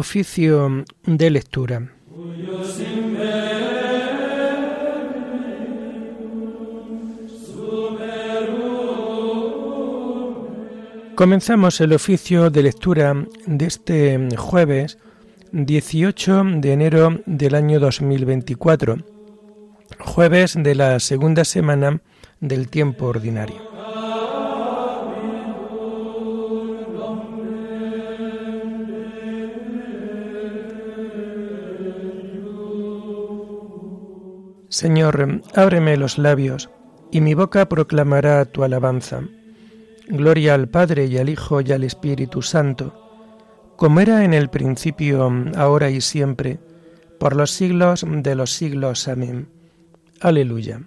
Oficio de lectura. Comenzamos el oficio de lectura de este jueves 18 de enero del año 2024, jueves de la segunda semana del tiempo ordinario. Señor, ábreme los labios, y mi boca proclamará tu alabanza. Gloria al Padre y al Hijo y al Espíritu Santo, como era en el principio, ahora y siempre, por los siglos de los siglos. Amén. Aleluya.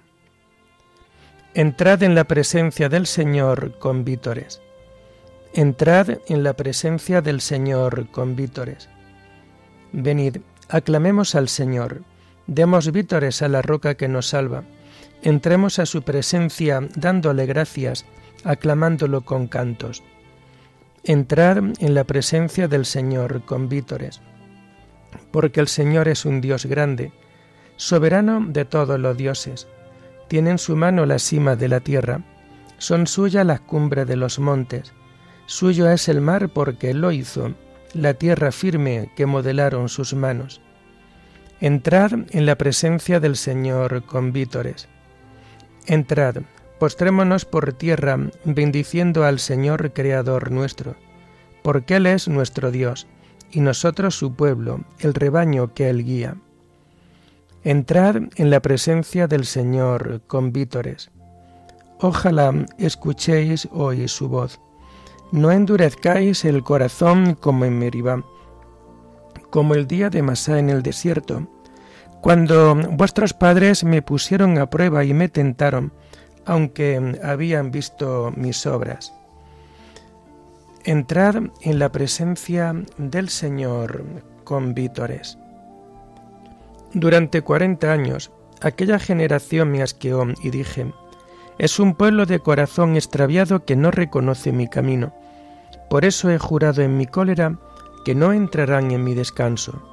Entrad en la presencia del Señor con vítores. Entrad en la presencia del Señor con vítores. Venid, aclamemos al Señor Demos vítores a la roca que nos salva. Entremos a su presencia dándole gracias, aclamándolo con cantos. Entrad en la presencia del Señor con vítores. Porque el Señor es un Dios grande, soberano de todos los dioses. Tiene en su mano la cima de la tierra. Son suyas las cumbres de los montes. Suyo es el mar porque lo hizo, la tierra firme que modelaron sus manos. Entrad en la presencia del Señor con vítores. Entrad, postrémonos por tierra, bendiciendo al Señor Creador nuestro, porque Él es nuestro Dios, y nosotros su pueblo, el rebaño que Él guía. Entrad en la presencia del Señor con vítores. Ojalá escuchéis hoy su voz. No endurezcáis el corazón como en Meribá, como el día de Masá en el desierto, cuando vuestros padres me pusieron a prueba y me tentaron, aunque habían visto mis obras. Entrad en la presencia del Señor con vítores. Durante cuarenta años, aquella generación me asqueó y dije, es un pueblo de corazón extraviado que no reconoce mi camino. Por eso he jurado en mi cólera que no entrarán en mi descanso.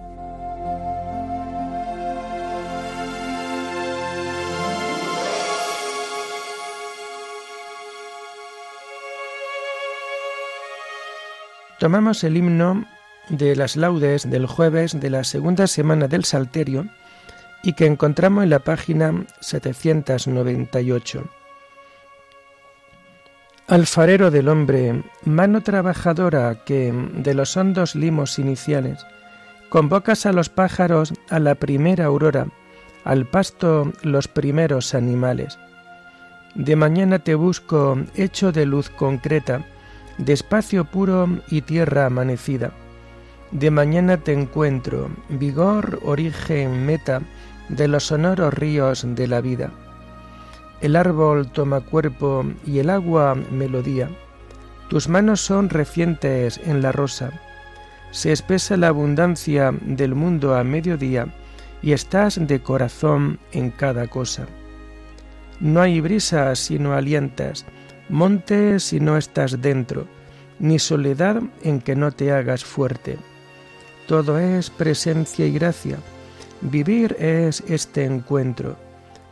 Tomamos el himno de las laudes del jueves de la segunda semana del Salterio y que encontramos en la página 798. Alfarero del hombre, mano trabajadora que, de los hondos limos iniciales, convocas a los pájaros a la primera aurora, al pasto los primeros animales. De mañana te busco hecho de luz concreta, de espacio puro y tierra amanecida. De mañana te encuentro, vigor, origen, meta de los sonoros ríos de la vida. El árbol toma cuerpo y el agua melodía. Tus manos son recientes en la rosa. Se espesa la abundancia del mundo a mediodía y estás de corazón en cada cosa. No hay brisa si no alientas, monte si no estás dentro, ni soledad en que no te hagas fuerte. Todo es presencia y gracia. Vivir es este encuentro,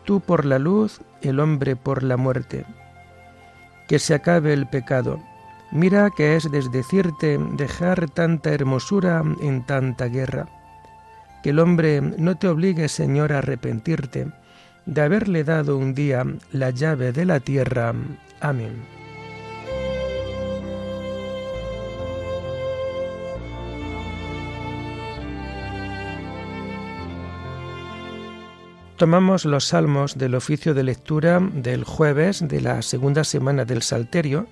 tú por la luz, el hombre por la muerte. Que se acabe el pecado. Mira que es desdecirte dejar tanta hermosura en tanta guerra. Que el hombre no te obligue, Señor, a arrepentirte de haberle dado un día la llave de la tierra. Amén. Tomamos los salmos del oficio de lectura del jueves de la segunda semana del Salterio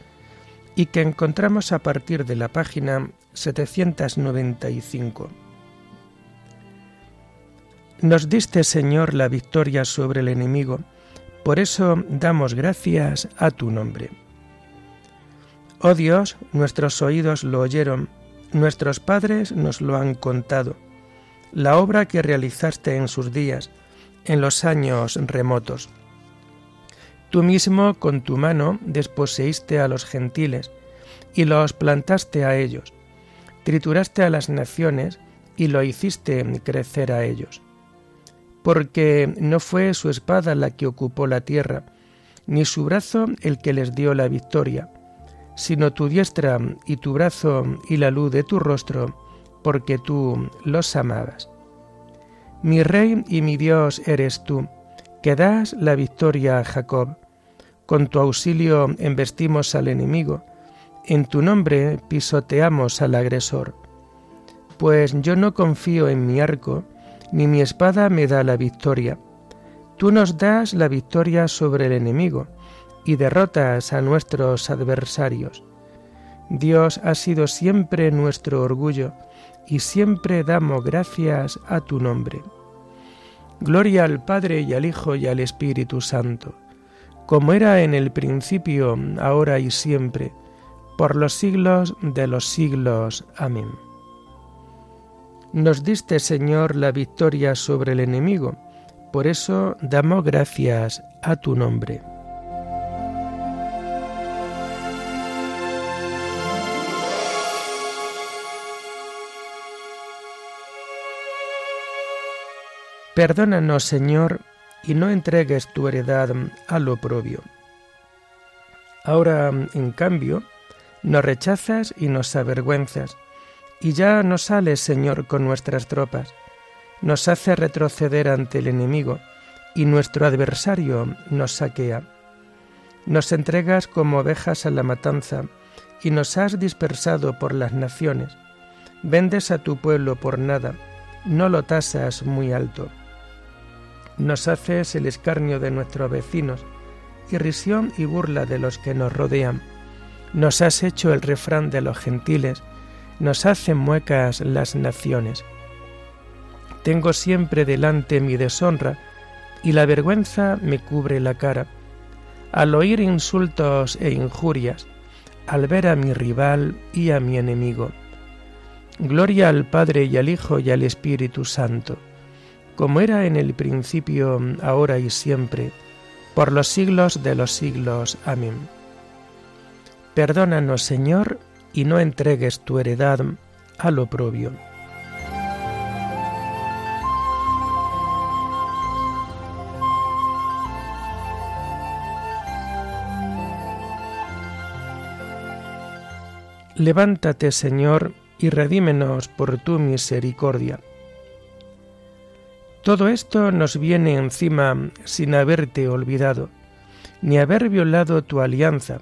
y que encontramos a partir de la página 795. Nos diste, Señor, la victoria sobre el enemigo, por eso damos gracias a tu nombre. Oh Dios, nuestros oídos lo oyeron, nuestros padres nos lo han contado, la obra que realizaste en sus días, en los años remotos. Tú mismo con tu mano desposeíste a los gentiles y los plantaste a ellos, trituraste a las naciones y lo hiciste crecer a ellos. Porque no fue su espada la que ocupó la tierra, ni su brazo el que les dio la victoria, sino tu diestra y tu brazo y la luz de tu rostro, porque tú los amabas. Mi rey y mi Dios eres tú, que das la victoria a Jacob. Con tu auxilio embestimos al enemigo, en tu nombre pisoteamos al agresor. Pues yo no confío en mi arco, ni mi espada me da la victoria. Tú nos das la victoria sobre el enemigo, y derrotas a nuestros adversarios. Dios ha sido siempre nuestro orgullo, y siempre damos gracias a tu nombre. Gloria al Padre y al Hijo y al Espíritu Santo, como era en el principio, ahora y siempre, por los siglos de los siglos. Amén. Nos diste, Señor, la victoria sobre el enemigo, por eso damos gracias a tu nombre. Perdónanos, Señor, y no entregues tu heredad al oprobio. Ahora, en cambio, nos rechazas y nos avergüenzas, y ya no sales, Señor, con nuestras tropas. Nos hace retroceder ante el enemigo, y nuestro adversario nos saquea. Nos entregas como ovejas a la matanza, y nos has dispersado por las naciones. Vendes a tu pueblo por nada, no lo tasas muy alto. Nos haces el escarnio de nuestros vecinos, irrisión y burla de los que nos rodean. Nos has hecho el refrán de los gentiles, nos hacen muecas las naciones. Tengo siempre delante mi deshonra, y la vergüenza me cubre la cara. Al oír insultos e injurias, al ver a mi rival y a mi enemigo. Gloria al Padre y al Hijo y al Espíritu Santo como era en el principio, ahora y siempre, por los siglos de los siglos. Amén. Perdónanos, Señor, y no entregues tu heredad al oprobio. Levántate, Señor, y redímenos por tu misericordia todo esto nos viene encima sin haberte olvidado, ni haber violado tu alianza,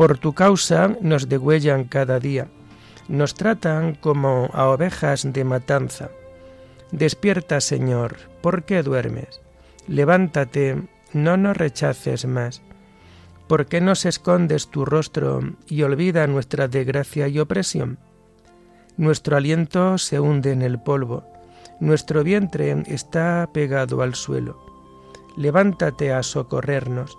Por tu causa nos degüellan cada día, nos tratan como a ovejas de matanza. Despierta, Señor, ¿por qué duermes? Levántate, no nos rechaces más. ¿Por qué nos escondes tu rostro y olvida nuestra desgracia y opresión? Nuestro aliento se hunde en el polvo nuestro vientre está pegado al suelo. Levántate a socorrernos,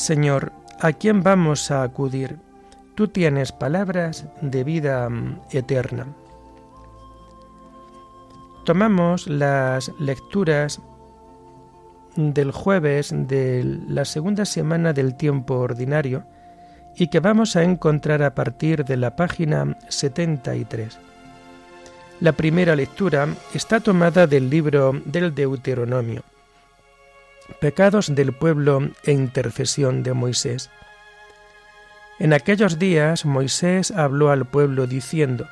Señor, ¿a quién vamos a acudir? Tú tienes palabras de vida mm, eterna. Tomamos las lecturas del jueves de la segunda semana del tiempo ordinario y que vamos a encontrar a partir de la página 73. La primera lectura está tomada del libro del Deuteronomio. Pecados del pueblo e intercesión de Moisés. En aquellos días Moisés habló al pueblo diciendo,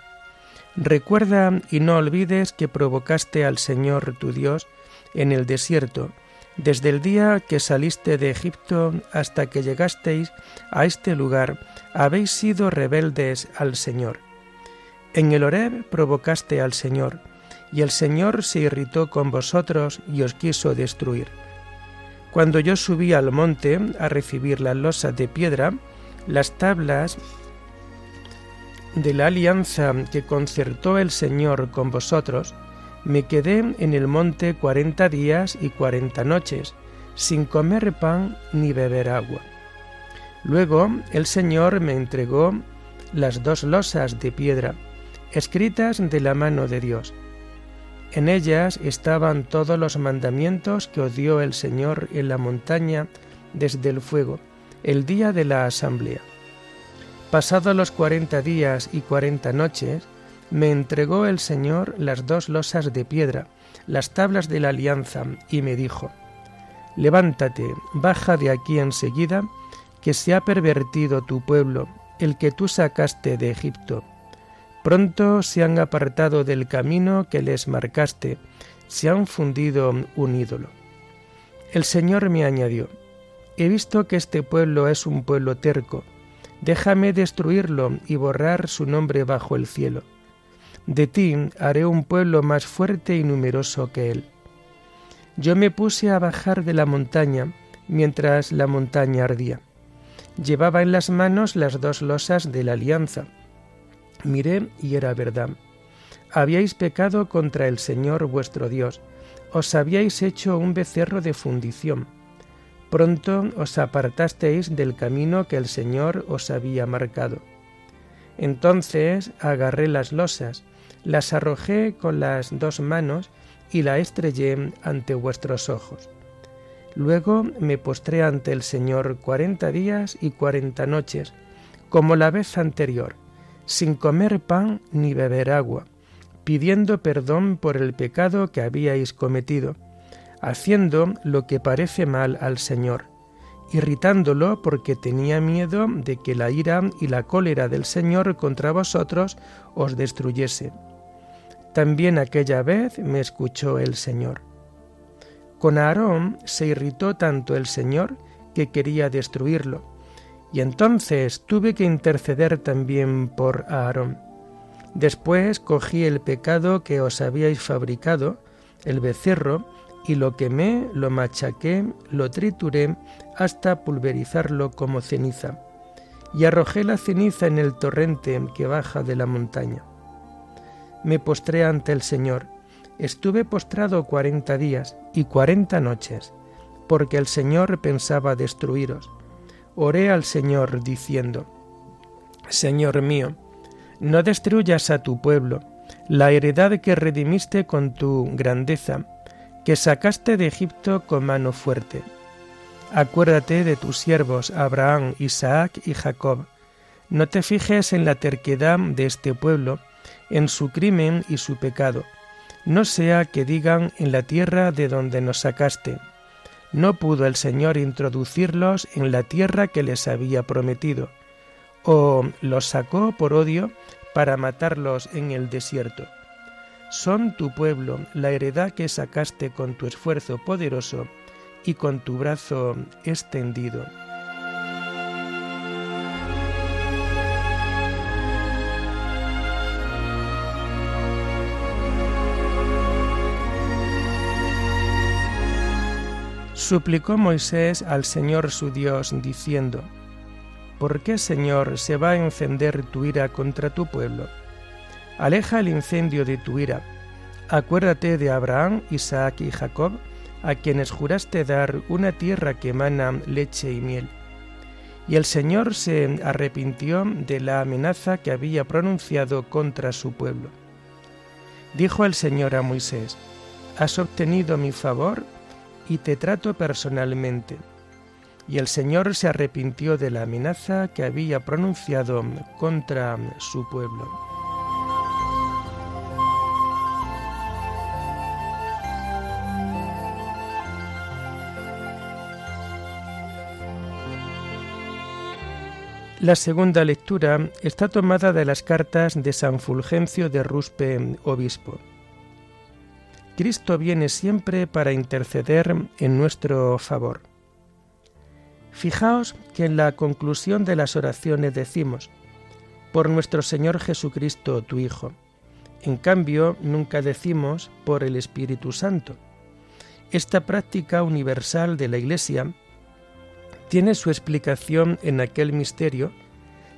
Recuerda y no olvides que provocaste al Señor tu Dios en el desierto, desde el día que saliste de Egipto hasta que llegasteis a este lugar, habéis sido rebeldes al Señor. En el Horeb provocaste al Señor, y el Señor se irritó con vosotros y os quiso destruir. Cuando yo subí al monte a recibir las losas de piedra, las tablas de la alianza que concertó el Señor con vosotros, me quedé en el monte cuarenta días y cuarenta noches, sin comer pan ni beber agua. Luego el Señor me entregó las dos losas de piedra, escritas de la mano de Dios. En ellas estaban todos los mandamientos que os dio el Señor en la montaña desde el fuego, el día de la asamblea. Pasados los cuarenta días y cuarenta noches, me entregó el Señor las dos losas de piedra, las tablas de la alianza, y me dijo, Levántate, baja de aquí enseguida, que se ha pervertido tu pueblo, el que tú sacaste de Egipto. Pronto se han apartado del camino que les marcaste, se han fundido un ídolo. El Señor me añadió, He visto que este pueblo es un pueblo terco, déjame destruirlo y borrar su nombre bajo el cielo. De ti haré un pueblo más fuerte y numeroso que él. Yo me puse a bajar de la montaña mientras la montaña ardía. Llevaba en las manos las dos losas de la alianza. Miré y era verdad. Habíais pecado contra el Señor vuestro Dios, os habíais hecho un becerro de fundición Pronto os apartasteis del camino que el Señor os había marcado. Entonces agarré las losas, las arrojé con las dos manos y la estrellé ante vuestros ojos. Luego me postré ante el Señor cuarenta días y cuarenta noches, como la vez anterior, sin comer pan ni beber agua, pidiendo perdón por el pecado que habíais cometido haciendo lo que parece mal al Señor, irritándolo porque tenía miedo de que la ira y la cólera del Señor contra vosotros os destruyese. También aquella vez me escuchó el Señor. Con Aarón se irritó tanto el Señor que quería destruirlo, y entonces tuve que interceder también por Aarón. Después cogí el pecado que os habíais fabricado, el becerro, y lo quemé, lo machaqué, lo trituré hasta pulverizarlo como ceniza, y arrojé la ceniza en el torrente que baja de la montaña. Me postré ante el Señor, estuve postrado cuarenta días y cuarenta noches, porque el Señor pensaba destruiros. Oré al Señor diciendo, Señor mío, no destruyas a tu pueblo, la heredad que redimiste con tu grandeza, que sacaste de Egipto con mano fuerte. Acuérdate de tus siervos Abraham, Isaac y Jacob. No te fijes en la terquedad de este pueblo, en su crimen y su pecado. No sea que digan en la tierra de donde nos sacaste. No pudo el Señor introducirlos en la tierra que les había prometido, o los sacó por odio para matarlos en el desierto son tu pueblo, la heredad que sacaste con tu esfuerzo poderoso y con tu brazo extendido. Suplicó Moisés al Señor su Dios, diciendo, ¿Por qué, Señor, se va a encender tu ira contra tu pueblo? Aleja el incendio de tu ira. Acuérdate de Abraham, Isaac y Jacob, a quienes juraste dar una tierra que emana leche y miel. Y el Señor se arrepintió de la amenaza que había pronunciado contra su pueblo. Dijo el Señor a Moisés, Has obtenido mi favor y te trato personalmente. Y el Señor se arrepintió de la amenaza que había pronunciado contra su pueblo. La segunda lectura está tomada de las cartas de San Fulgencio de Ruspe, obispo. Cristo viene siempre para interceder en nuestro favor. Fijaos que en la conclusión de las oraciones decimos, por nuestro Señor Jesucristo, tu Hijo. En cambio, nunca decimos por el Espíritu Santo. Esta práctica universal de la Iglesia tiene su explicación en aquel misterio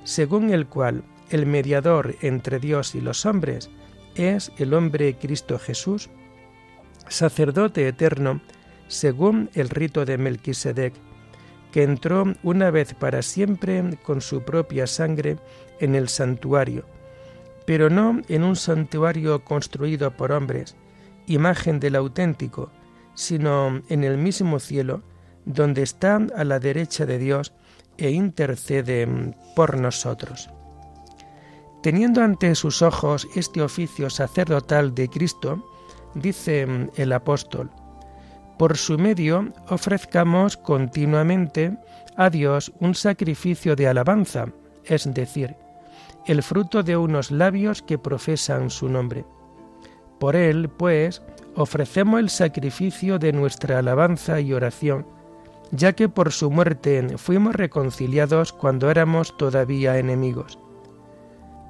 según el cual el mediador entre Dios y los hombres es el hombre Cristo Jesús, sacerdote eterno según el rito de Melquisedec, que entró una vez para siempre con su propia sangre en el santuario, pero no en un santuario construido por hombres, imagen del auténtico, sino en el mismo cielo, donde está a la derecha de Dios e intercede por nosotros. Teniendo ante sus ojos este oficio sacerdotal de Cristo, dice el apóstol, por su medio ofrezcamos continuamente a Dios un sacrificio de alabanza, es decir, el fruto de unos labios que profesan su nombre. Por él, pues, ofrecemos el sacrificio de nuestra alabanza y oración, ya que por su muerte fuimos reconciliados cuando éramos todavía enemigos.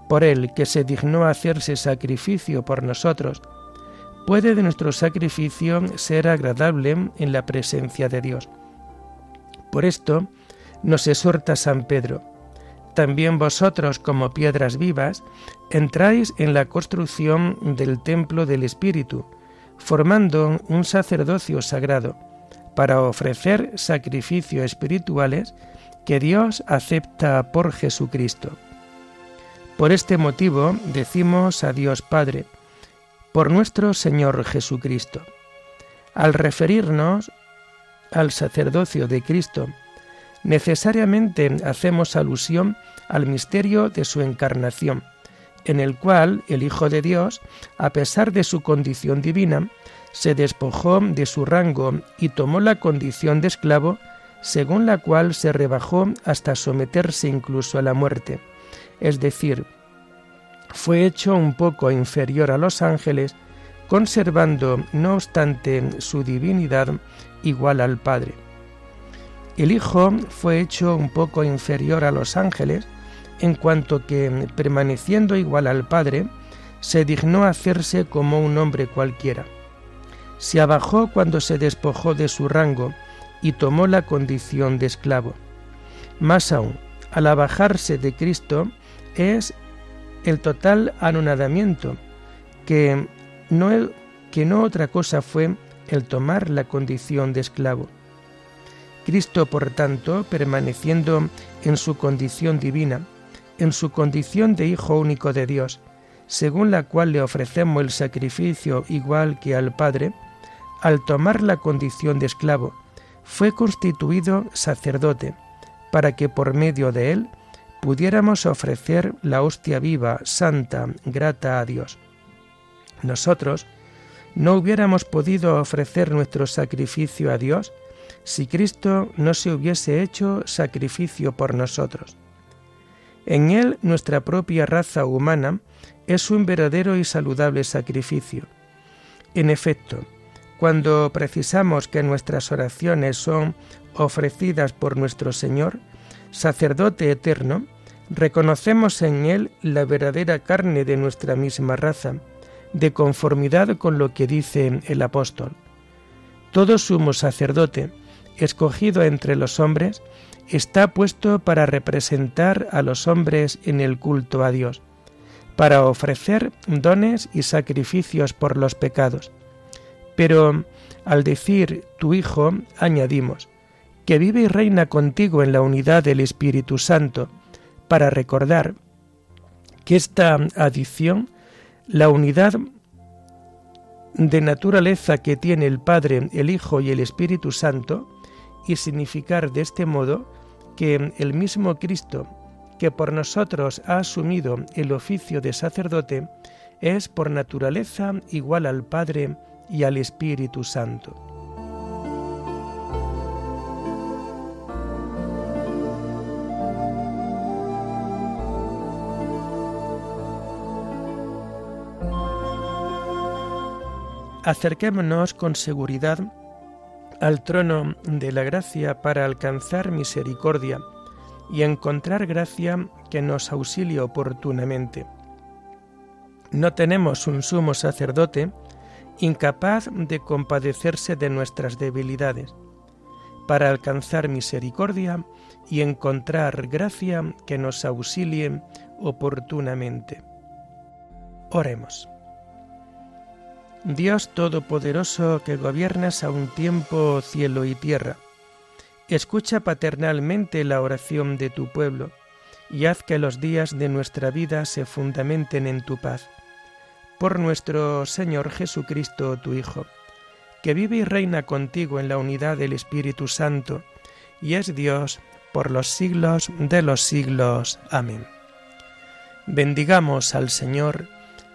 Por él, que se dignó hacerse sacrificio por nosotros, puede de nuestro sacrificio ser agradable en la presencia de Dios. Por esto nos exhorta San Pedro, también vosotros como piedras vivas entráis en la construcción del templo del Espíritu, formando un sacerdocio sagrado para ofrecer sacrificios espirituales que Dios acepta por Jesucristo. Por este motivo decimos a Dios Padre, por nuestro Señor Jesucristo. Al referirnos al sacerdocio de Cristo, necesariamente hacemos alusión al misterio de su encarnación, en el cual el Hijo de Dios, a pesar de su condición divina, se despojó de su rango y tomó la condición de esclavo, según la cual se rebajó hasta someterse incluso a la muerte. Es decir, fue hecho un poco inferior a los ángeles, conservando, no obstante, su divinidad igual al Padre. El Hijo fue hecho un poco inferior a los ángeles, en cuanto que, permaneciendo igual al Padre, se dignó hacerse como un hombre cualquiera se abajó cuando se despojó de su rango y tomó la condición de esclavo. Más aún, al abajarse de Cristo es el total anonadamiento, que no, que no otra cosa fue el tomar la condición de esclavo. Cristo, por tanto, permaneciendo en su condición divina, en su condición de Hijo único de Dios, según la cual le ofrecemos el sacrificio igual que al Padre, al tomar la condición de esclavo, fue constituido sacerdote, para que por medio de él pudiéramos ofrecer la hostia viva, santa, grata a Dios. Nosotros no hubiéramos podido ofrecer nuestro sacrificio a Dios si Cristo no se hubiese hecho sacrificio por nosotros. En Él nuestra propia raza humana es un verdadero y saludable sacrificio. En efecto, cuando precisamos que nuestras oraciones son ofrecidas por nuestro Señor, sacerdote eterno, reconocemos en Él la verdadera carne de nuestra misma raza, de conformidad con lo que dice el apóstol. Todo sumo sacerdote, escogido entre los hombres, está puesto para representar a los hombres en el culto a Dios, para ofrecer dones y sacrificios por los pecados pero al decir tu Hijo, añadimos, que vive y reina contigo en la unidad del Espíritu Santo, para recordar que esta adición, la unidad de naturaleza que tiene el Padre, el Hijo y el Espíritu Santo, y significar de este modo que el mismo Cristo, que por nosotros ha asumido el oficio de sacerdote, es por naturaleza igual al Padre y al Espíritu Santo. Acerquémonos con seguridad al trono de la gracia para alcanzar misericordia y encontrar gracia que nos auxilie oportunamente. No tenemos un sumo sacerdote incapaz de compadecerse de nuestras debilidades, para alcanzar misericordia y encontrar gracia que nos auxilie oportunamente. Oremos. Dios Todopoderoso que gobiernas a un tiempo cielo y tierra, escucha paternalmente la oración de tu pueblo y haz que los días de nuestra vida se fundamenten en tu paz. Por nuestro Señor Jesucristo, tu Hijo, que vive y reina contigo en la unidad del Espíritu Santo, y es Dios por los siglos de los siglos. Amén. Bendigamos al Señor,